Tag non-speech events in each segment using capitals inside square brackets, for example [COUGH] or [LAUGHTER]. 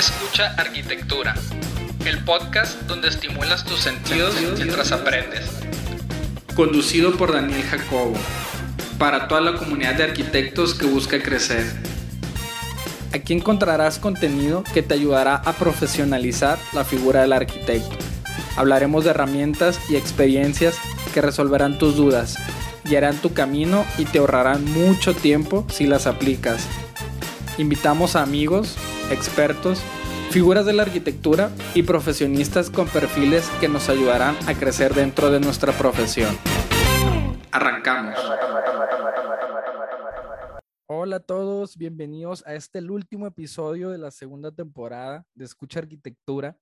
Escucha Arquitectura, el podcast donde estimulas tus sentidos mientras aprendes. Conducido por Daniel Jacobo, para toda la comunidad de arquitectos que busca crecer. Aquí encontrarás contenido que te ayudará a profesionalizar la figura del arquitecto. Hablaremos de herramientas y experiencias que resolverán tus dudas, guiarán tu camino y te ahorrarán mucho tiempo si las aplicas. Invitamos a amigos, expertos, figuras de la arquitectura y profesionistas con perfiles que nos ayudarán a crecer dentro de nuestra profesión. Arrancamos. Hola a todos, bienvenidos a este último episodio de la segunda temporada de Escucha Arquitectura.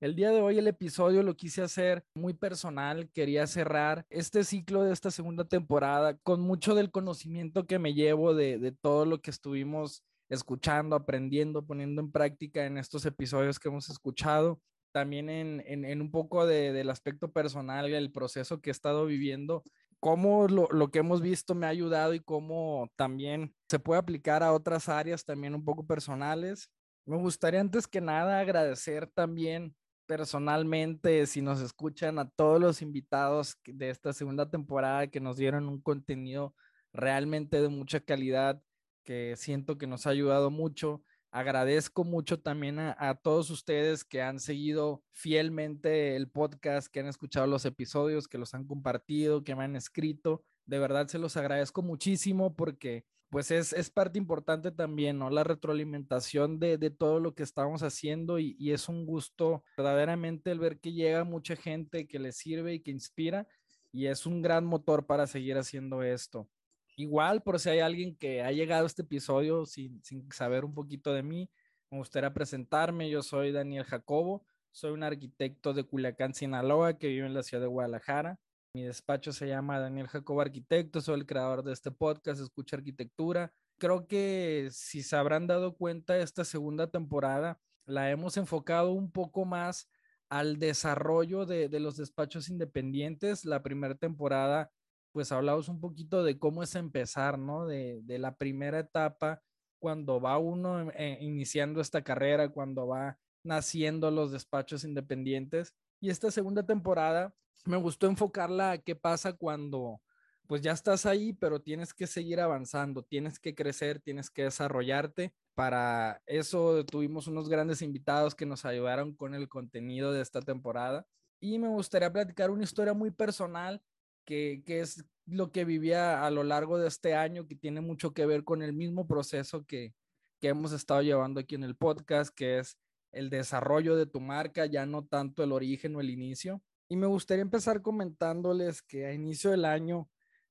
El día de hoy el episodio lo quise hacer muy personal, quería cerrar este ciclo de esta segunda temporada con mucho del conocimiento que me llevo de todo lo que estuvimos escuchando, aprendiendo, poniendo en práctica en estos episodios que hemos escuchado. También en, en, un poco de, del aspecto personal, el proceso que he estado viviendo, cómo lo, lo, que hemos visto me ha ayudado y cómo también se puede aplicar a otras áreas también un poco personales. Me gustaría antes que nada agradecer también personalmente, si nos escuchan, a todos los invitados de esta segunda temporada que nos dieron un contenido realmente de mucha calidad que siento que nos ha ayudado mucho. Agradezco mucho también a, todos ustedes que han seguido fielmente el podcast, que han escuchado los episodios, que los han compartido, que me han escrito. De verdad se los agradezco muchísimo porque pues es, es parte importante también, ¿no? La retroalimentación de, de todo lo que estamos haciendo y, y, es un gusto verdaderamente el ver que llega mucha gente que le sirve y que inspira y es un gran motor para seguir haciendo esto. Igual, por si hay alguien que ha llegado a este episodio sin, saber un poquito de mí, me gustaría presentarme. Yo soy Daniel Jacobo, soy un arquitecto de Culiacán, Sinaloa, que vive en la ciudad de Guadalajara. Mi despacho se llama Daniel Jacobo Arquitecto, soy el creador de este podcast, Escucha Arquitectura. Creo que si se habrán dado cuenta, esta segunda temporada la hemos enfocado un poco más al desarrollo de, de los despachos independientes. La primera temporada pues hablamos un poquito de cómo es empezar, ¿no? De, la primera etapa, cuando va uno eh, iniciando esta carrera, cuando va naciendo los despachos independientes. Y esta segunda temporada me gustó enfocarla a qué pasa cuando pues ya estás ahí, pero tienes que seguir avanzando, tienes que crecer, tienes que desarrollarte. Para eso tuvimos unos grandes invitados que nos ayudaron con el contenido de esta temporada. Y me gustaría platicar una historia muy personal que, es lo que vivía a lo largo de este año, que tiene mucho que ver con el mismo proceso que, que hemos estado llevando aquí en el podcast, que es el desarrollo de tu marca, ya no tanto el origen o el inicio. Y me gustaría empezar comentándoles que a inicio del año,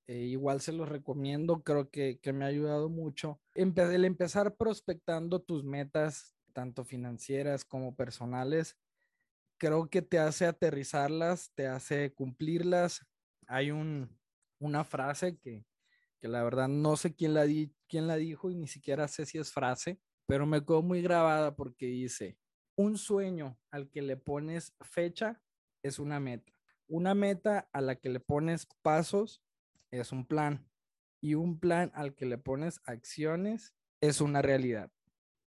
eh, igual se los recomiendo, creo que, que me ha ayudado mucho, el empezar prospectando tus metas, tanto financieras como personales, creo que te hace aterrizarlas, te hace cumplirlas, hay un, una frase que, que la verdad no sé quién la, di, quién la dijo y ni siquiera sé si es frase, pero me quedó muy grabada porque dice, un sueño al que le pones fecha es una meta. Una meta a la que le pones pasos es un plan. Y un plan al que le pones acciones es una realidad.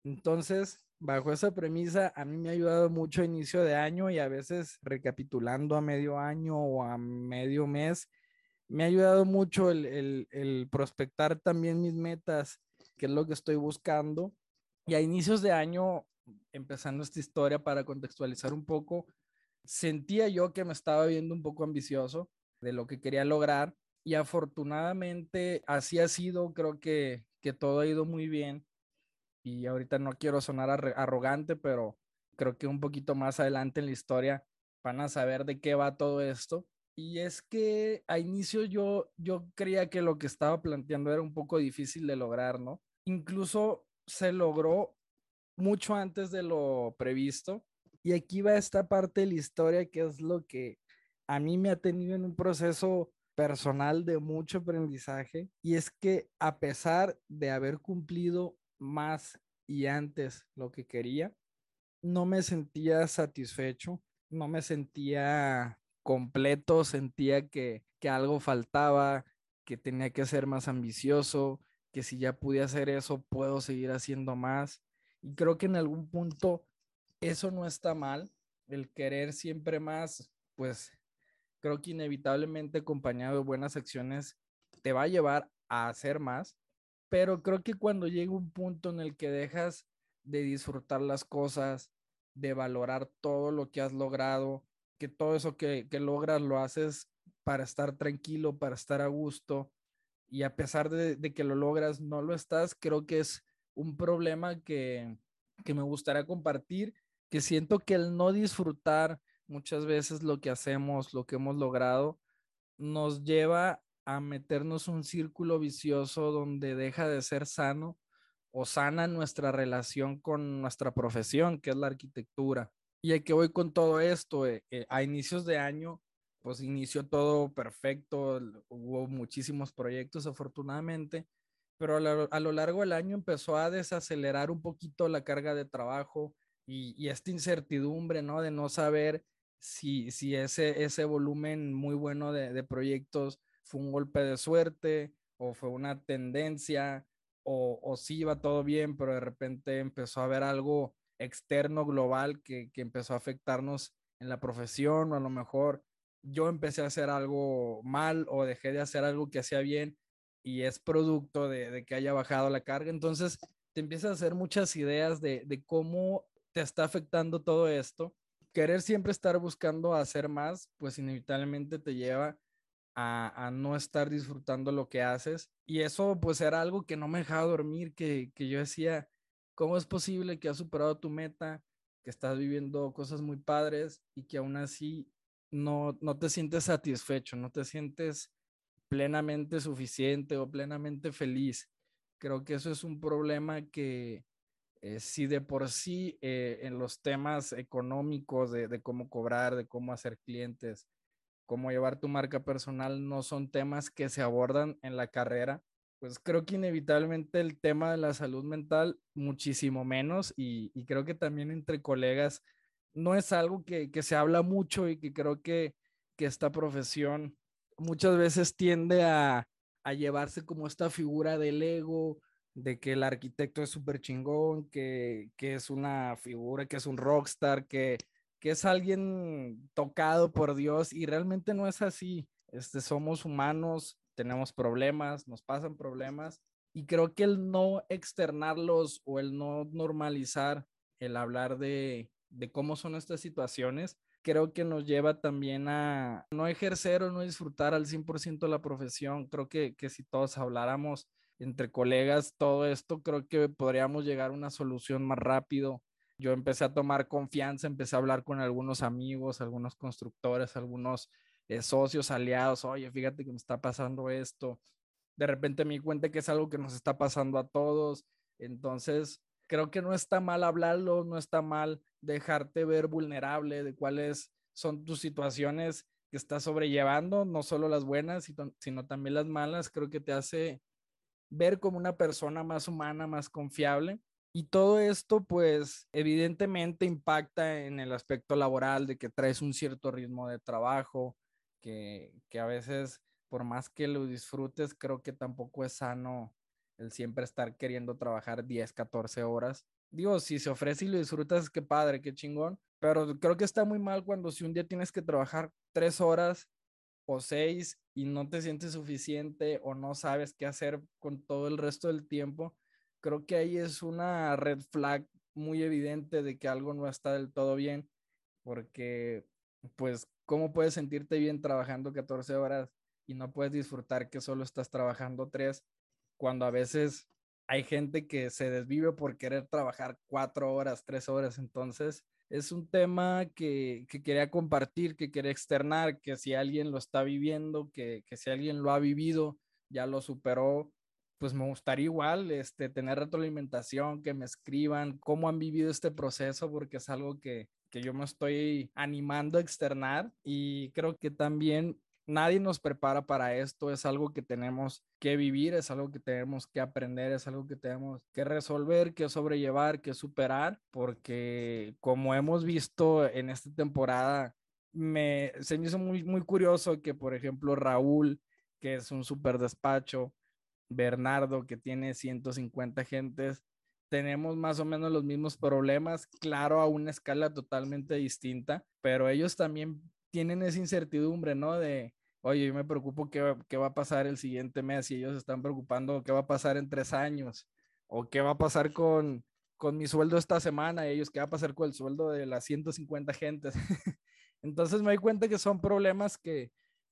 Entonces, bajo esa premisa, a mí me ha ayudado mucho a inicio de año y a veces recapitulando a medio año o a medio mes, me ha ayudado mucho el, el, prospectar también mis metas, que es lo que estoy buscando. Y a inicios de año, empezando esta historia para contextualizar un poco, sentía yo que me estaba viendo un poco ambicioso de lo que quería lograr y afortunadamente así ha sido, creo que, que todo ha ido muy bien y ahorita no quiero sonar arrogante, pero creo que un poquito más adelante en la historia van a saber de qué va todo esto. Y es que a inicio yo, yo creía que lo que estaba planteando era un poco difícil de lograr, ¿no? Incluso se logró mucho antes de lo previsto. Y aquí va esta parte de la historia que es lo que a mí me ha tenido en un proceso personal de mucho aprendizaje. Y es que a pesar de haber cumplido más y antes lo que quería, no me sentía satisfecho, no me sentía completo, sentía que, que algo faltaba, que tenía que ser más ambicioso, que si ya pude hacer eso, puedo seguir haciendo más. Y creo que en algún punto eso no está mal, el querer siempre más, pues creo que inevitablemente acompañado de buenas acciones te va a llevar a hacer más, pero creo que cuando llega un punto en el que dejas de disfrutar las cosas, de valorar todo lo que has logrado, que todo eso que, logras lo haces para estar tranquilo, para estar a gusto, y a pesar de, que lo logras, no lo estás, creo que es un problema que, que me gustaría compartir, que siento que el no disfrutar muchas veces lo que hacemos, lo que hemos logrado, nos lleva a meternos un círculo vicioso donde deja de ser sano o sana nuestra relación con nuestra profesión, que es la arquitectura. Y a que voy con todo esto, eh, eh, a inicios de año, pues inició todo perfecto, hubo muchísimos proyectos afortunadamente, pero a lo, largo del año empezó a desacelerar un poquito la carga de trabajo y, esta incertidumbre, ¿no? De no saber si, si ese, ese volumen muy bueno de proyectos fue un golpe de suerte o fue una tendencia o, o sí iba todo bien, pero de repente empezó a haber algo externo, global, que, que empezó a afectarnos en la profesión o a lo mejor yo empecé a hacer algo mal o dejé de hacer algo que hacía bien y es producto de, de que haya bajado la carga. Entonces te empiezas a hacer muchas ideas de, de cómo te está afectando todo esto. Querer siempre estar buscando hacer más, pues inevitablemente te lleva a, no estar disfrutando lo que haces. Y eso pues era algo que no me dejaba dormir, que, yo decía, ¿cómo es posible que has superado tu meta, que estás viviendo cosas muy padres y que aún así no, no te sientes satisfecho, no te sientes plenamente suficiente o plenamente feliz? Creo que eso es un problema que eh, si de por sí eh, en los temas económicos de cómo cobrar, de cómo hacer clientes, cómo llevar tu marca personal no son temas que se abordan en la carrera, pues creo que inevitablemente el tema de la salud mental muchísimo menos y, creo que también entre colegas no es algo que, se habla mucho y que creo que, esta profesión muchas veces tiende a, llevarse como esta figura del ego, de que el arquitecto es súper chingón, que, que, es una figura, que es un rockstar, que, que es alguien tocado por Dios y realmente no es así. Este, somos humanos, tenemos problemas, nos pasan problemas y creo que el no externarlos o el no normalizar el hablar de, de cómo son estas situaciones, creo que nos lleva también a no ejercer o no disfrutar al 100% la profesión. Creo que, que si todos habláramos entre colegas todo esto, creo que podríamos llegar a una solución más rápido yo empecé a tomar confianza, empecé a hablar con algunos amigos, algunos constructores, algunos eh, socios, aliados, oye, fíjate que me está pasando esto. De repente me di cuenta que es algo que nos está pasando a todos. Entonces, creo que no está mal hablarlo, no está mal dejarte ver vulnerable de cuáles son tus situaciones que estás sobrellevando, no solo las buenas, sino también las malas. Creo que te hace ver como una persona más humana, más confiable y todo esto, pues, evidentemente impacta en el aspecto laboral de que traes un cierto ritmo de trabajo, que, que a veces, por más que lo disfrutes, creo que tampoco es sano el siempre estar queriendo trabajar 10, 14 horas. Digo, si se ofrece y lo disfrutas, qué padre, qué chingón, pero creo que está muy mal cuando si un día tienes que trabajar tres horas o seis y no te sientes suficiente o no sabes qué hacer con todo el resto del tiempo, creo que ahí es una red flag muy evidente de que algo no está del todo bien, porque pues, ¿cómo puedes sentirte bien trabajando 14 horas y no puedes disfrutar que solo estás trabajando 3 cuando a veces hay gente que se desvive por querer trabajar 4 horas, 3 horas? Entonces, es un tema que, que, quería compartir, que quería externar, que si alguien lo está viviendo, que, que si alguien lo ha vivido, ya lo superó, pues me gustaría igual este, tener retroalimentación, que me escriban cómo han vivido este proceso, porque es algo que, que yo me estoy animando a externar y creo que también nadie nos prepara para esto, es algo que tenemos que vivir, es algo que tenemos que aprender, es algo que tenemos que resolver, que sobrellevar, que superar, porque como hemos visto en esta temporada, me, se me hizo muy, muy curioso que, por ejemplo, Raúl, que es un súper despacho, Bernardo, que tiene 150 gentes, tenemos más o menos los mismos problemas, claro, a una escala totalmente distinta, pero ellos también tienen esa incertidumbre, ¿no? De, oye, yo me preocupo qué, qué va a pasar el siguiente mes y ellos están preocupando qué va a pasar en tres años o qué va a pasar con, con mi sueldo esta semana y ellos qué va a pasar con el sueldo de las 150 gentes. [LAUGHS] Entonces me doy cuenta que son problemas que,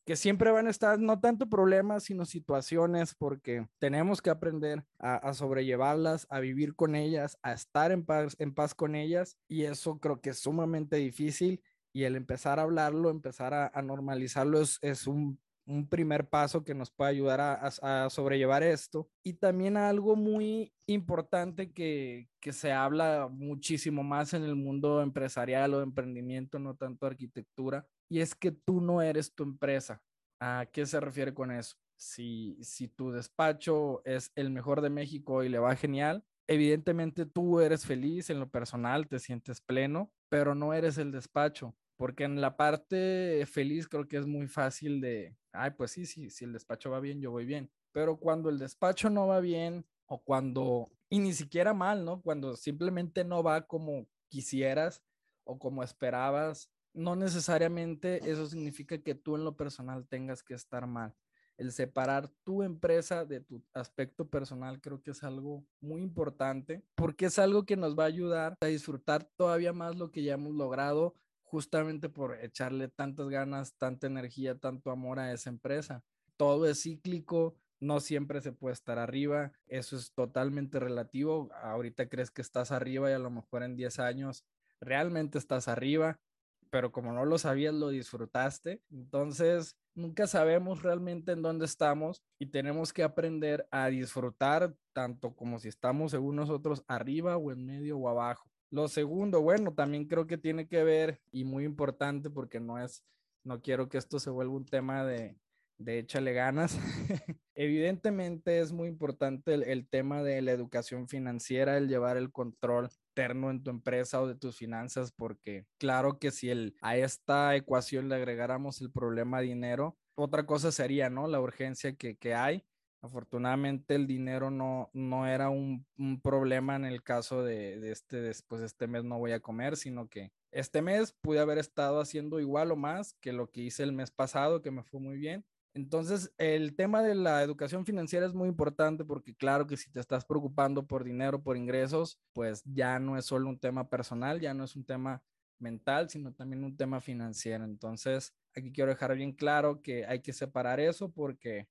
que siempre van a estar, no tanto problemas, sino situaciones, porque tenemos que aprender a, sobrellevarlas, a vivir con ellas, a estar en paz, en paz con ellas, y eso creo que es sumamente difícil, y el empezar a hablarlo, empezar a, normalizarlo es, es un, un, primer paso que nos puede ayudar a, a, sobrellevar esto. Y también algo muy importante que, que se habla muchísimo más en el mundo empresarial o emprendimiento, no tanto arquitectura, y es que tú no eres tu empresa. ¿A qué se refiere con eso? Si, si tu despacho es el mejor de México y le va genial, evidentemente tú eres feliz en lo personal, te sientes pleno, pero no eres el despacho, porque en la parte feliz creo que es muy fácil de, ay, pues sí, sí, si el despacho va bien, yo voy bien, pero cuando el despacho no va bien o cuando, y ni siquiera mal, ¿no? Cuando simplemente no va como quisieras o como esperabas no necesariamente eso significa que tú en lo personal tengas que estar mal. El separar tu empresa de tu aspecto personal creo que es algo muy importante porque es algo que nos va a ayudar a disfrutar todavía más lo que ya hemos logrado justamente por echarle tantas ganas, tanta energía, tanto amor a esa empresa. Todo es cíclico, no siempre se puede estar arriba, eso es totalmente relativo. Ahorita crees que estás arriba y a lo mejor en 10 años realmente estás arriba pero como no lo sabías, lo disfrutaste. Entonces, nunca sabemos realmente en dónde estamos y tenemos que aprender a disfrutar tanto como si estamos según nosotros arriba o en medio o abajo. Lo segundo, bueno, también creo que tiene que ver y muy importante porque no es, no quiero que esto se vuelva un tema de, de échale ganas. [LAUGHS] Evidentemente es muy importante el, el, tema de la educación financiera, el llevar el control en tu empresa o de tus finanzas, porque claro que si el, a esta ecuación le agregáramos el problema dinero, otra cosa sería, ¿no? La urgencia que, que hay. Afortunadamente el dinero no, no era un, un problema en el caso de, de, este, después este mes no voy a comer, sino que este mes pude haber estado haciendo igual o más que lo que hice el mes pasado, que me fue muy bien. Entonces, el tema de la educación financiera es muy importante porque claro que si te estás preocupando por dinero, por ingresos, pues ya no es solo un tema personal, ya no es un tema mental, sino también un tema financiero. Entonces, aquí quiero dejar bien claro que hay que separar eso porque,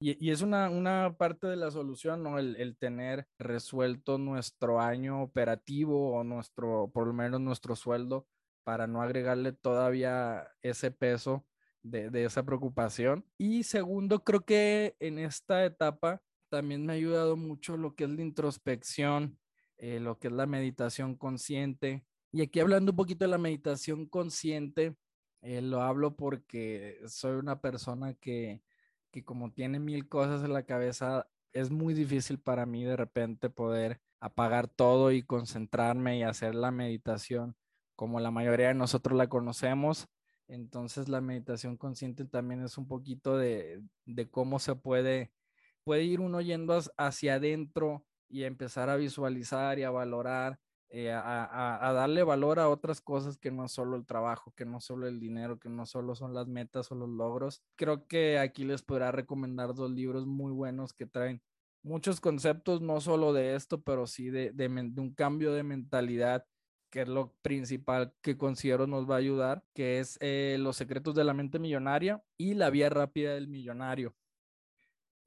y, es una, una, parte de la solución, ¿no? El, el tener resuelto nuestro año operativo o nuestro, por lo menos nuestro sueldo, para no agregarle todavía ese peso de, esa preocupación. Y segundo, creo que en esta etapa también me ha ayudado mucho lo que es la introspección, eh, lo que es la meditación consciente. Y aquí hablando un poquito de la meditación consciente, eh, lo hablo porque soy una persona que, que como tiene mil cosas en la cabeza, es muy difícil para mí de repente poder apagar todo y concentrarme y hacer la meditación como la mayoría de nosotros la conocemos. Entonces la meditación consciente también es un poquito de, cómo se puede, puede ir uno yendo hacia adentro y empezar a visualizar y a valorar, eh, a, darle valor a otras cosas que no solo el trabajo, que no solo el dinero, que no solo son las metas o los logros. Creo que aquí les podrá recomendar dos libros muy buenos que traen muchos conceptos, no solo de esto, pero sí de, de un cambio de mentalidad que es lo principal que considero nos va a ayudar, que es eh, Los secretos de la mente millonaria y La vía rápida del millonario.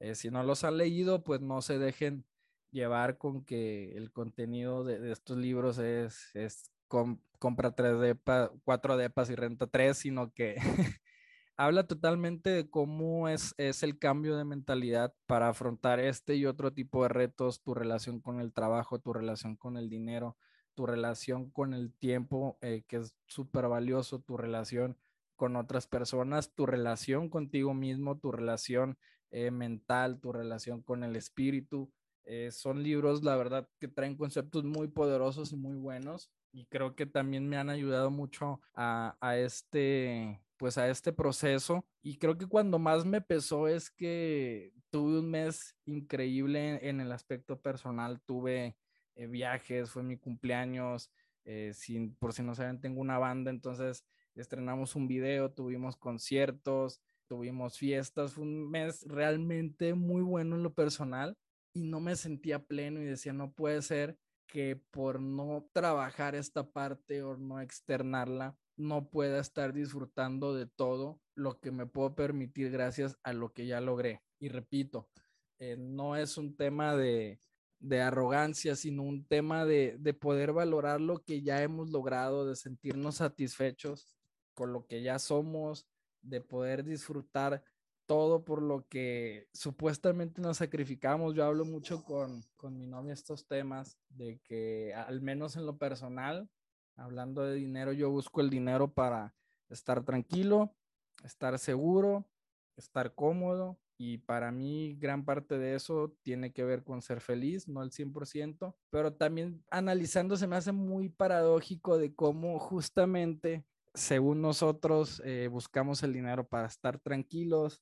Eh, si no los han leído, pues no se dejen llevar con que el contenido de, estos libros es, es compra 3 depas, 4 depas y renta 3, sino que [LAUGHS] habla totalmente de cómo es, es el cambio de mentalidad para afrontar este y otro tipo de retos, tu relación con el trabajo, tu relación con el dinero, tu relación con el tiempo, eh, que es súper valioso, tu relación con otras personas, tu relación contigo mismo, tu relación eh, mental, tu relación con el espíritu. Eh, son libros, la verdad, que traen conceptos muy poderosos y muy buenos y creo que también me han ayudado mucho a, a este pues a este proceso y creo que cuando más me pesó es que tuve un mes increíble en el aspecto personal, tuve eh, viajes, fue mi cumpleaños, eh, sin, por si no saben, tengo una banda, entonces estrenamos un video, tuvimos conciertos, tuvimos fiestas, fue un mes realmente muy bueno en lo personal y no me sentía pleno y decía, no puede ser que por no trabajar esta parte o no externarla, no pueda estar disfrutando de todo lo que me puedo permitir gracias a lo que ya logré. Y repito, eh, no es un tema de, de arrogancia, sino un tema de, de, poder valorar lo que ya hemos logrado, de sentirnos satisfechos con lo que ya somos, de poder disfrutar todo por lo que supuestamente nos sacrificamos. Yo hablo mucho con, con mi novia estos temas, de que al menos en lo personal, hablando de dinero, yo busco el dinero para estar tranquilo, estar seguro, estar cómodo. Y para mí gran parte de eso tiene que ver con ser feliz, no al 100%, pero también analizando se me hace muy paradójico de cómo justamente según nosotros, eh, buscamos el dinero para estar tranquilos,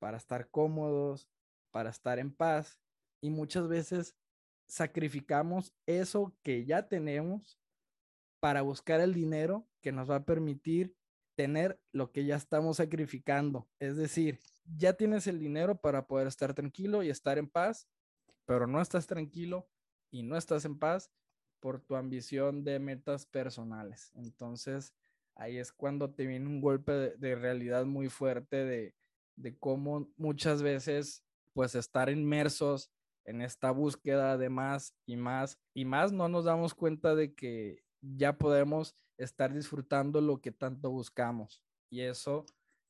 para estar cómodos, para estar en paz. Y muchas veces sacrificamos eso que ya tenemos para buscar el dinero que nos va a permitir tener lo que ya estamos sacrificando. Es decir, ya tienes el dinero para poder estar tranquilo y estar en paz, pero no estás tranquilo y no estás en paz por tu ambición de metas personales. Entonces, ahí es cuando te viene un golpe de, realidad muy fuerte de, de, cómo muchas veces pues estar inmersos en esta búsqueda de más y más y más no nos damos cuenta de que ya podemos estar disfrutando lo que tanto buscamos y eso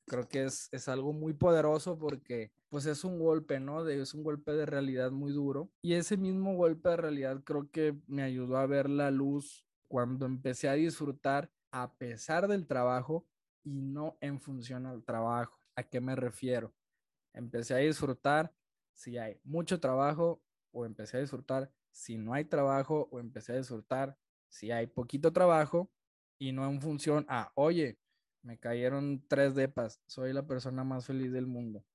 creo que es, es algo muy poderoso porque pues es un golpe, ¿no? De, es un golpe de realidad muy duro y ese mismo golpe de realidad creo que me ayudó a ver la luz cuando empecé a disfrutar a pesar del trabajo y no en función al trabajo. ¿A qué me refiero? Empecé a disfrutar si hay mucho trabajo o empecé a disfrutar si no hay trabajo o empecé a disfrutar si hay poquito trabajo y no en función a, oye, me cayeron tres depas, soy la persona más feliz del mundo.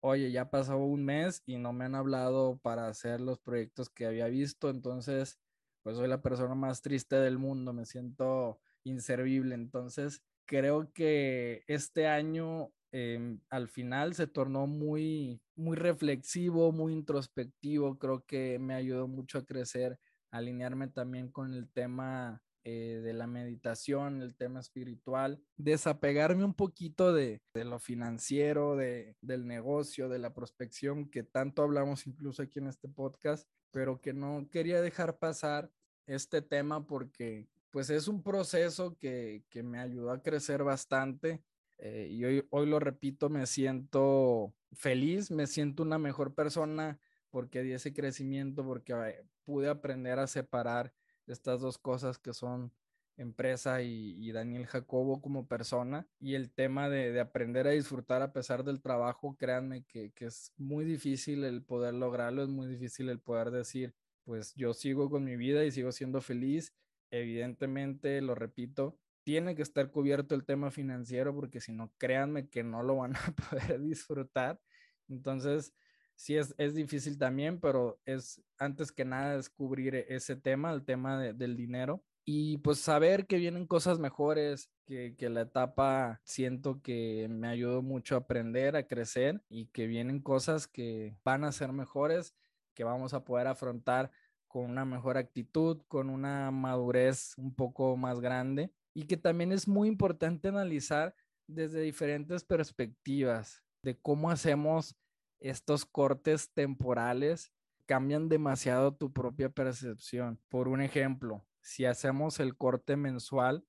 Oye, ya pasó un mes y no me han hablado para hacer los proyectos que había visto, entonces, pues soy la persona más triste del mundo, me siento inservible. Entonces, creo que este año em, al final se tornó muy, muy reflexivo, muy introspectivo. Creo que me ayudó mucho a crecer, alinearme también con el tema eh, de la meditación, el tema espiritual, desapegarme un poquito de, de lo financiero, de, del negocio, de la prospección, que tanto hablamos incluso aquí en este podcast, pero que no quería dejar pasar este tema porque pues es un proceso que, me ayudó a crecer bastante eh, y hoy, hoy lo repito, me siento feliz, me siento una mejor persona porque di ese crecimiento, porque eh, pude aprender a separar estas dos cosas que son empresa y, Daniel Jacobo como persona y el tema de, aprender a disfrutar a pesar del trabajo, créanme que, que, es muy difícil el poder lograrlo, es muy difícil el poder decir, pues yo sigo con mi vida y sigo siendo feliz evidentemente, lo repito, tiene que estar cubierto el tema financiero porque si no, créanme que no lo van a [LAUGHS] poder disfrutar. Entonces, sí es, es difícil también, pero es antes que nada descubrir ese tema, el tema del dinero. Y pues saber que vienen cosas mejores, que, que la etapa siento que me ayudó mucho a aprender, a crecer y que vienen cosas que van a ser mejores, que vamos a poder afrontar con una mejor actitud, con una madurez un poco más grande y que también es muy importante analizar desde diferentes perspectivas de cómo hacemos estos cortes temporales cambian demasiado tu propia percepción. Por un ejemplo, si hacemos el corte mensual,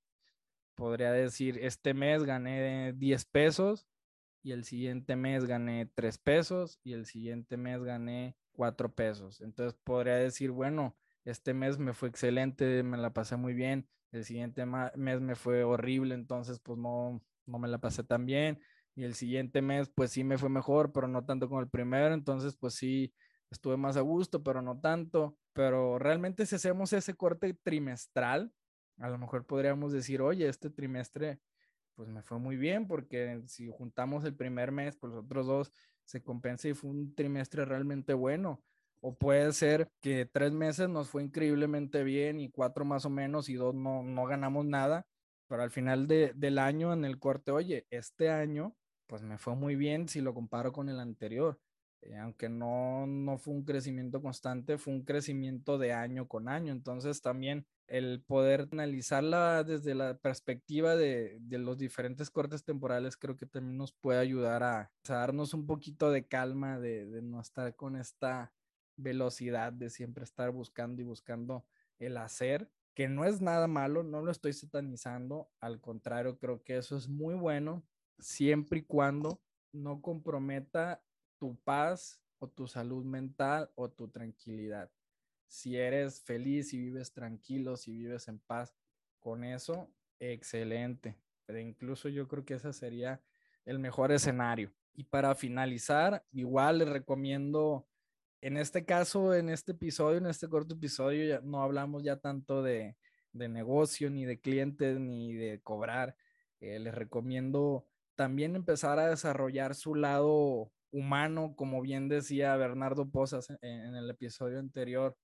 podría decir, este mes gané 10 pesos y el siguiente mes gané 3 pesos y el siguiente mes gané cuatro pesos. Entonces podría decir, bueno, este mes me fue excelente, me la pasé muy bien, el siguiente mes me fue horrible, entonces pues no, no me la pasé tan bien. Y el siguiente mes pues sí me fue mejor, pero no tanto como el primero, entonces pues sí estuve más a gusto, pero no tanto. Pero realmente si hacemos ese corte trimestral, a lo mejor podríamos decir, oye, este trimestre pues me fue muy bien porque si juntamos el primer mes, pues los otros dos se compensa y fue un trimestre realmente bueno. o puede ser que tres meses nos fue increíblemente bien y cuatro más o menos y dos no, no ganamos nada, pero al final de, del año en el corte, oye, este año pues me fue muy bien si lo comparo con el anterior. Eh, aunque no, no fue un crecimiento constante, fue un crecimiento de año con año. Entonces también el poder analizarla desde la perspectiva de, de, los diferentes cortes temporales creo que también nos puede ayudar a, darnos un poquito de calma, de, de, no estar con esta velocidad de siempre estar buscando y buscando el hacer, que no es nada malo, no lo estoy satanizando, al contrario, creo que eso es muy bueno, siempre y cuando no comprometa tu paz o tu salud mental o tu tranquilidad. Si eres feliz y vives tranquilo, si vives en paz con eso, excelente. Pero incluso yo creo que ese sería el mejor escenario. Y para finalizar, igual les recomiendo, en este caso, en este episodio, en este corto episodio, ya no hablamos ya tanto de, de negocio, ni de clientes, ni de cobrar. Eh, les recomiendo también empezar a desarrollar su lado humano, como bien decía Bernardo Posas en, el episodio anterior,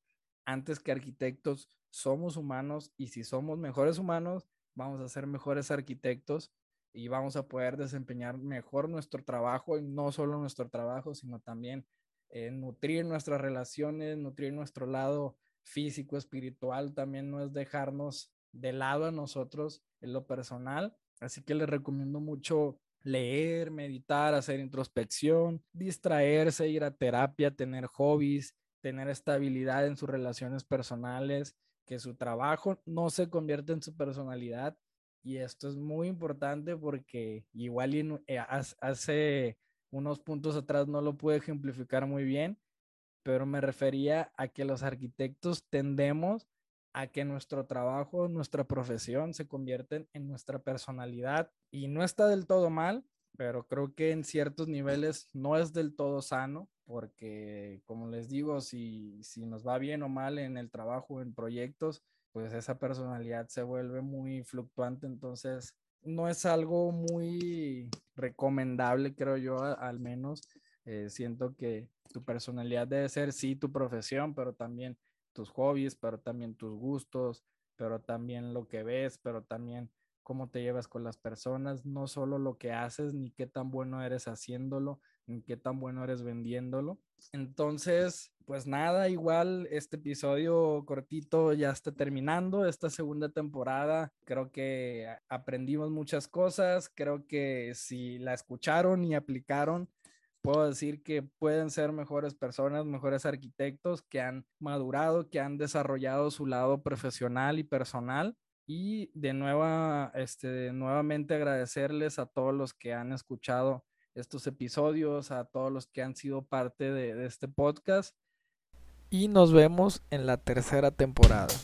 antes que arquitectos, somos humanos y si somos mejores humanos, vamos a ser mejores arquitectos y vamos a poder desempeñar mejor nuestro trabajo y no solo nuestro trabajo, sino también eh, nutrir nuestras relaciones, nutrir nuestro lado físico, espiritual, también no es dejarnos de lado a nosotros en lo personal. Así que les recomiendo mucho leer, meditar, hacer introspección, distraerse, ir a terapia, tener hobbies, tener estabilidad en sus relaciones personales, que su trabajo no se convierta en su personalidad. Y esto es muy importante porque igual eh, hace unos puntos atrás no lo pude ejemplificar muy bien, pero me refería a que los arquitectos tendemos a que nuestro trabajo, nuestra profesión se convierten en nuestra personalidad y no está del todo mal, pero creo que en ciertos niveles no es del todo sano porque como les digo, si, si nos va bien o mal en el trabajo, en proyectos, pues esa personalidad se vuelve muy fluctuante, entonces no es algo muy recomendable, creo yo, al menos. Eh, siento que tu personalidad debe ser, sí, tu profesión, pero también tus hobbies, pero también tus gustos, pero también lo que ves, pero también cómo te llevas con las personas, no solo lo que haces, ni qué tan bueno eres haciéndolo, ni qué tan bueno eres vendiéndolo. Entonces, pues nada, igual este episodio cortito ya está terminando, esta segunda temporada. Creo que aprendimos muchas cosas, creo que si la escucharon y aplicaron, puedo decir que pueden ser mejores personas, mejores arquitectos que han madurado, que han desarrollado su lado profesional y personal. Y de nueva, este, nuevamente agradecerles a todos los que han escuchado estos episodios, a todos los que han sido parte de, de este podcast. Y nos vemos en la tercera temporada.